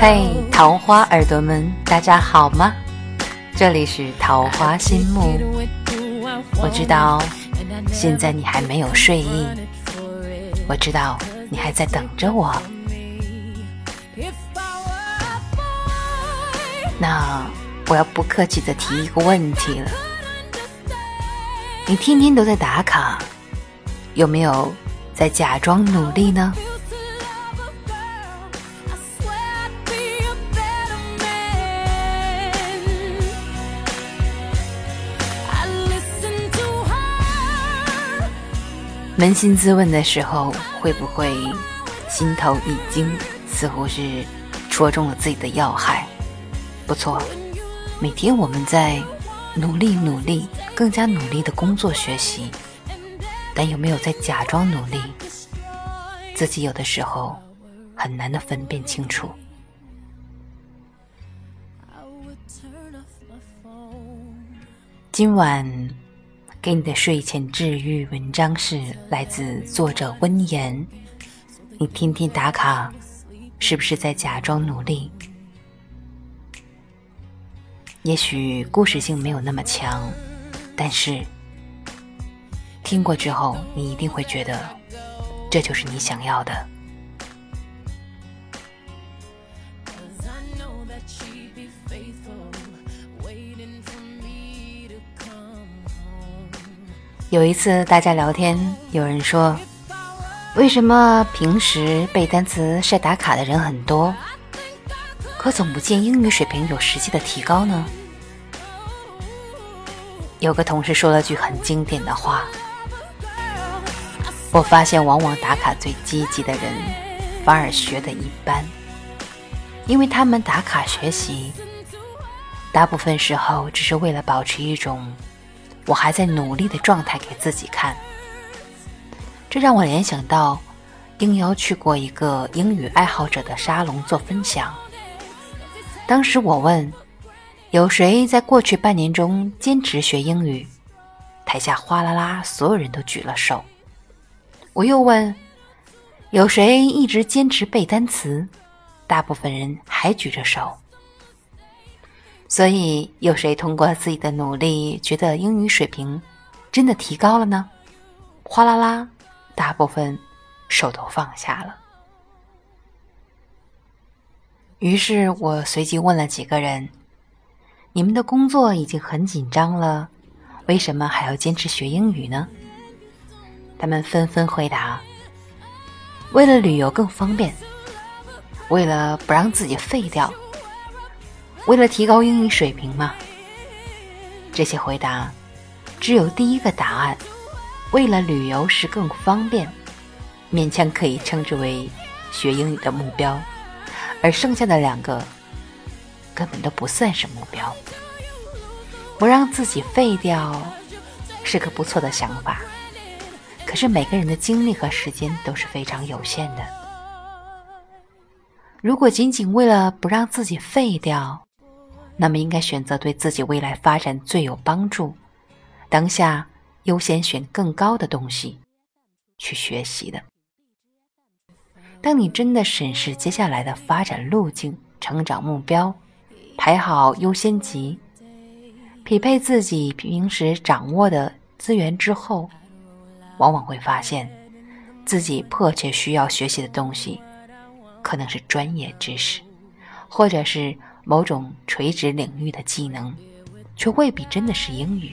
嘿，桃花耳朵们，大家好吗？这里是桃花心木。我知道现在你还没有睡意，我知道你还在等着我。那我要不客气的提一个问题了，你天天都在打卡，有没有在假装努力呢？扪心自问的时候，会不会心头一惊，似乎是戳中了自己的要害？不错，每天我们在努力努力，更加努力的工作学习，但有没有在假装努力？自己有的时候很难的分辨清楚。今晚给你的睡前治愈文章是来自作者温言。你天天打卡，是不是在假装努力？也许故事性没有那么强，但是听过之后，你一定会觉得这就是你想要的。有一次大家聊天，有人说：“为什么平时背单词、晒打卡的人很多，可总不见英语水平有实际的提高呢？”有个同事说了句很经典的话：“我发现，往往打卡最积极的人，反而学的一般，因为他们打卡学习，大部分时候只是为了保持一种。”我还在努力的状态给自己看，这让我联想到应邀去过一个英语爱好者的沙龙做分享。当时我问有谁在过去半年中坚持学英语，台下哗啦啦，所有人都举了手。我又问有谁一直坚持背单词，大部分人还举着手。所以，有谁通过自己的努力，觉得英语水平真的提高了呢？哗啦啦，大部分手都放下了。于是我随即问了几个人：“你们的工作已经很紧张了，为什么还要坚持学英语呢？”他们纷纷回答：“为了旅游更方便，为了不让自己废掉。”为了提高英语水平吗？这些回答只有第一个答案，为了旅游时更方便，勉强可以称之为学英语的目标，而剩下的两个根本都不算是目标。不让自己废掉是个不错的想法，可是每个人的精力和时间都是非常有限的。如果仅仅为了不让自己废掉，那么应该选择对自己未来发展最有帮助、当下优先选更高的东西去学习的。当你真的审视接下来的发展路径、成长目标，排好优先级，匹配自己平时掌握的资源之后，往往会发现自己迫切需要学习的东西，可能是专业知识，或者是。某种垂直领域的技能，却未必真的是英语。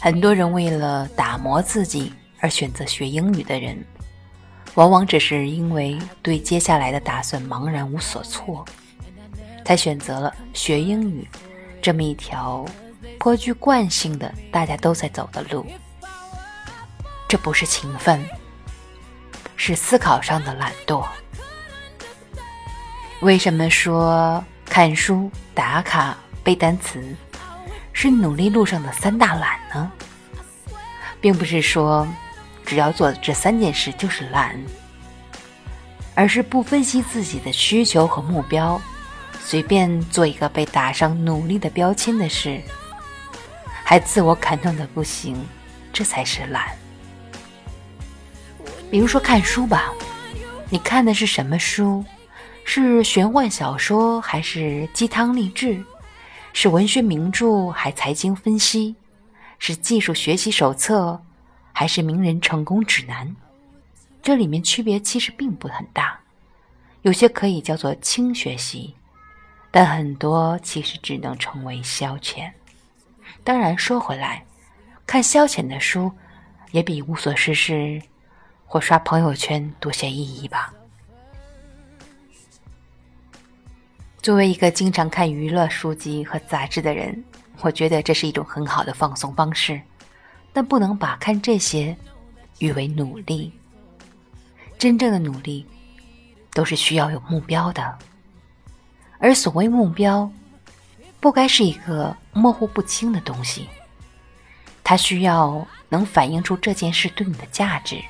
很多人为了打磨自己而选择学英语的人，往往只是因为对接下来的打算茫然无所措，才选择了学英语这么一条颇具惯性的大家都在走的路。这不是勤奋，是思考上的懒惰。为什么说看书、打卡、背单词是努力路上的三大懒呢？并不是说只要做这三件事就是懒，而是不分析自己的需求和目标，随便做一个被打上努力的标签的事，还自我感动的不行，这才是懒。比如说看书吧，你看的是什么书？是玄幻小说还是鸡汤励志？是文学名著还财经分析？是技术学习手册还是名人成功指南？这里面区别其实并不很大。有些可以叫做轻学习，但很多其实只能成为消遣。当然说回来，看消遣的书也比无所事事或刷朋友圈多些意义吧。作为一个经常看娱乐书籍和杂志的人，我觉得这是一种很好的放松方式，但不能把看这些誉为努力。真正的努力都是需要有目标的，而所谓目标，不该是一个模糊不清的东西，它需要能反映出这件事对你的价值，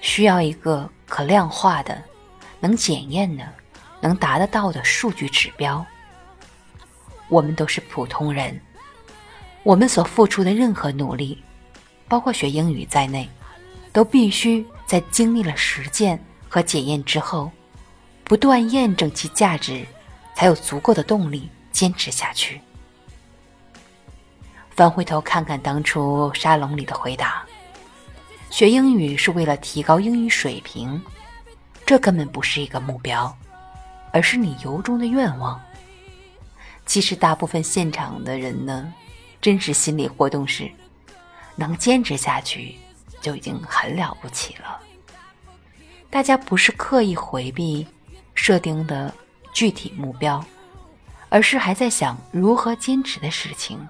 需要一个可量化的、能检验的。能达得到的数据指标。我们都是普通人，我们所付出的任何努力，包括学英语在内，都必须在经历了实践和检验之后，不断验证其价值，才有足够的动力坚持下去。翻回头看看当初沙龙里的回答，学英语是为了提高英语水平，这根本不是一个目标。而是你由衷的愿望。其实，大部分现场的人呢，真实心理活动是，能坚持下去就已经很了不起了。大家不是刻意回避设定的具体目标，而是还在想如何坚持的事情，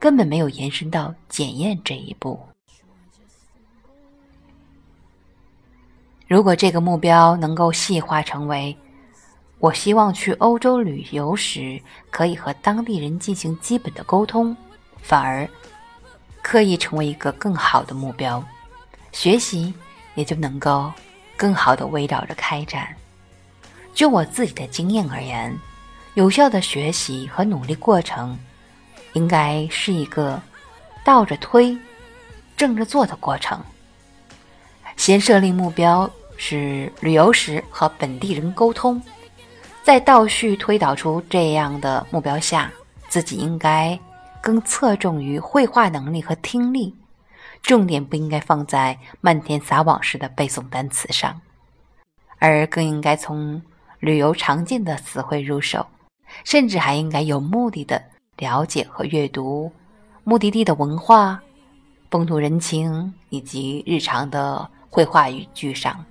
根本没有延伸到检验这一步。如果这个目标能够细化成为。我希望去欧洲旅游时可以和当地人进行基本的沟通，反而刻意成为一个更好的目标，学习也就能够更好的围绕着开展。就我自己的经验而言，有效的学习和努力过程，应该是一个倒着推、正着做的过程。先设立目标是旅游时和本地人沟通。在倒叙推导出这样的目标下，自己应该更侧重于绘画能力和听力，重点不应该放在漫天撒网式的背诵单词上，而更应该从旅游常见的词汇入手，甚至还应该有目的的了解和阅读目的地的文化、风土人情以及日常的绘画语句上，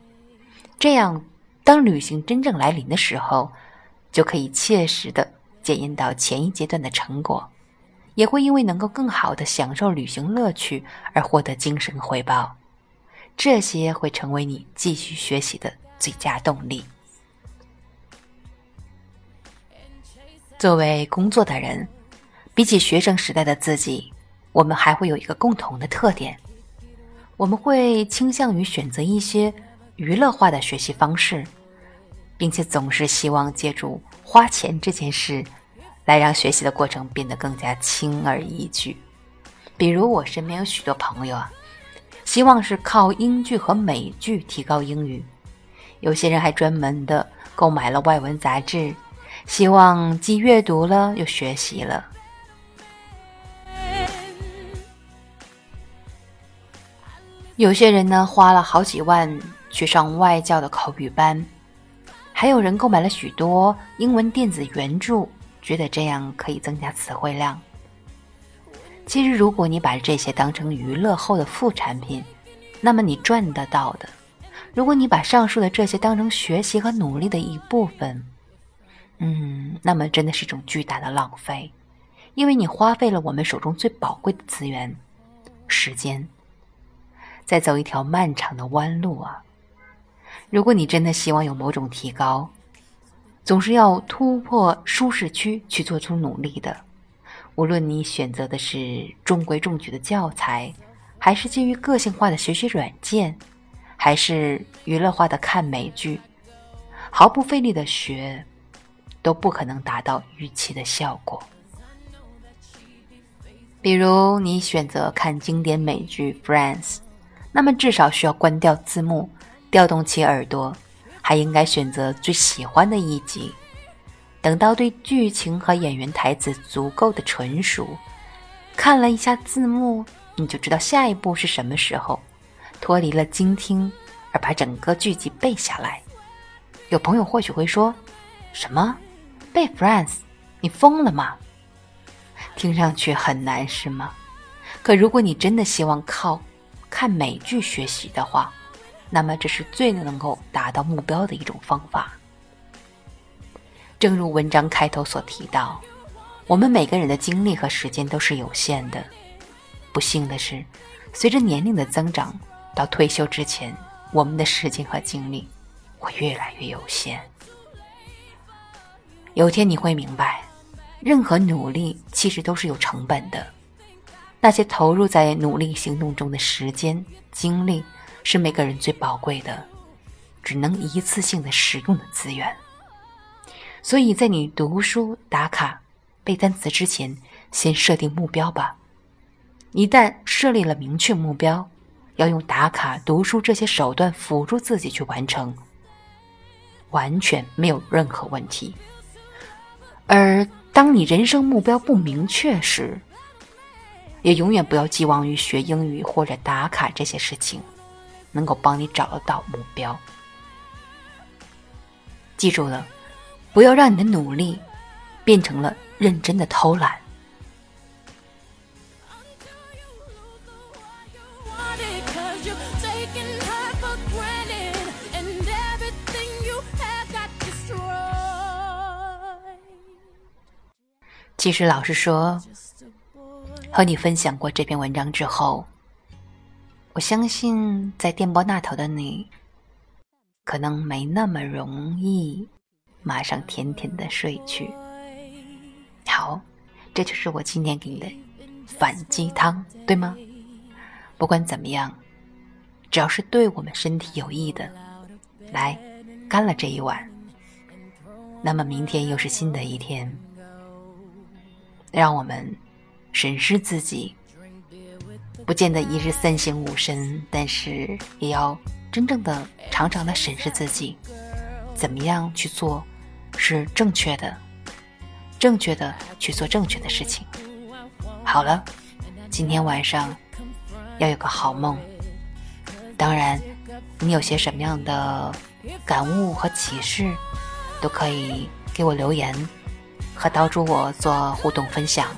这样当旅行真正来临的时候。就可以切实的检验到前一阶段的成果，也会因为能够更好的享受旅行乐趣而获得精神回报，这些会成为你继续学习的最佳动力。作为工作的人，比起学生时代的自己，我们还会有一个共同的特点，我们会倾向于选择一些娱乐化的学习方式。并且总是希望借助花钱这件事，来让学习的过程变得更加轻而易举。比如我身边有许多朋友啊，希望是靠英剧和美剧提高英语；有些人还专门的购买了外文杂志，希望既阅读了又学习了。有些人呢，花了好几万去上外教的口语班。还有人购买了许多英文电子原著，觉得这样可以增加词汇量。其实，如果你把这些当成娱乐后的副产品，那么你赚得到的；如果你把上述的这些当成学习和努力的一部分，嗯，那么真的是一种巨大的浪费，因为你花费了我们手中最宝贵的资源——时间，在走一条漫长的弯路啊。如果你真的希望有某种提高，总是要突破舒适区去做出努力的。无论你选择的是中规中矩的教材，还是基于个性化的学习软件，还是娱乐化的看美剧，毫不费力的学，都不可能达到预期的效果。比如，你选择看经典美剧《Friends》，那么至少需要关掉字幕，调动起耳朵，还应该选择最喜欢的一集。等到对剧情和演员台词足够的纯熟，看了一下字幕，你就知道下一步是什么时候。脱离了精听，而把整个剧集背下来。有朋友或许会说：“什么背《Friends》？你疯了吗？”听上去很难，是吗？可如果你真的希望靠看美剧学习的话，那么这是最能够达到目标的一种方法。正如文章开头所提到，我们每个人的精力和时间都是有限的。不幸的是，随着年龄的增长，到退休之前，我们的时间和精力会越来越有限。有天你会明白。任何努力其实都是有成本的，那些投入在努力行动中的时间、精力，是每个人最宝贵的，只能一次性的使用的资源。所以在你读书、打卡、背单词之前，先设定目标吧。一旦设立了明确目标，要用打卡、读书这些手段辅助自己去完成，完全没有任何问题。而当你人生目标不明确时，也永远不要寄望于学英语或者打卡这些事情能够帮你找得到目标。记住了，不要让你的努力变成了认真的偷懒。其实，老实说，和你分享过这篇文章之后，我相信在电波那头的你，可能没那么容易马上甜甜的睡去。好，这就是我今天给你的反鸡汤，对吗？不管怎么样，只要是对我们身体有益的，来干了这一碗，那么明天又是新的一天。让我们审视自己，不见得一日三省吾身，但是也要真正的、常常的审视自己，怎么样去做是正确的，正确的去做正确的事情。好了，今天晚上要有个好梦。当然，你有些什么样的感悟和启示，都可以给我留言。和岛主我做互动分享，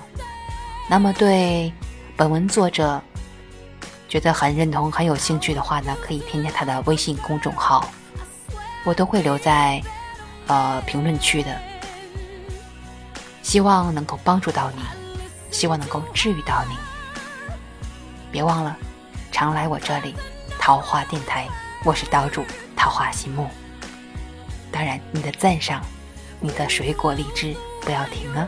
那么对本文作者觉得很认同、很有兴趣的话呢，可以添加他的微信公众号，我都会留在呃评论区的。希望能够帮助到你，希望能够治愈到你。别忘了常来我这里，桃花电台，我是岛主桃花心木。当然，你的赞赏，你的水果荔枝。不要停了。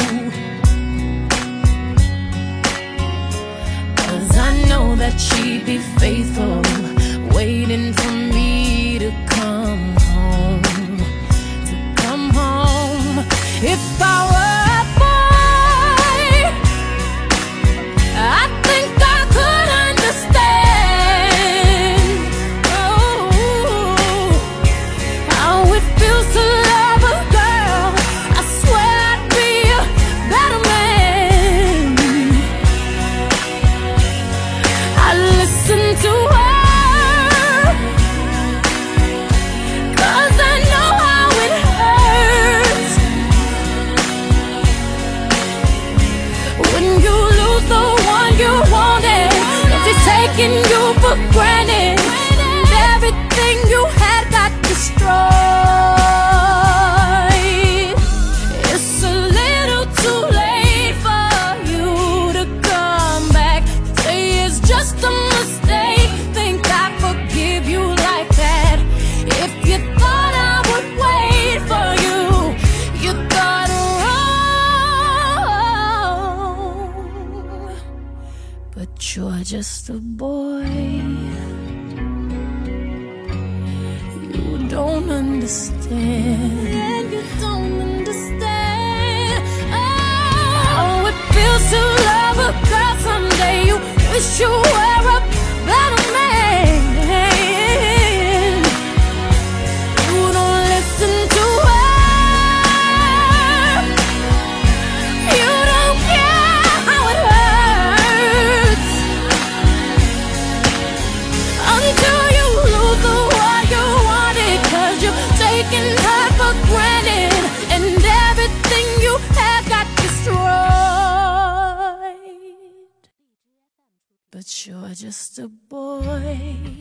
That she'd be faithful, waiting for me to come You're just a boy. You don't understand. And you don't understand. Oh, oh it feels to love a girl someday. You wish you were. just a boy.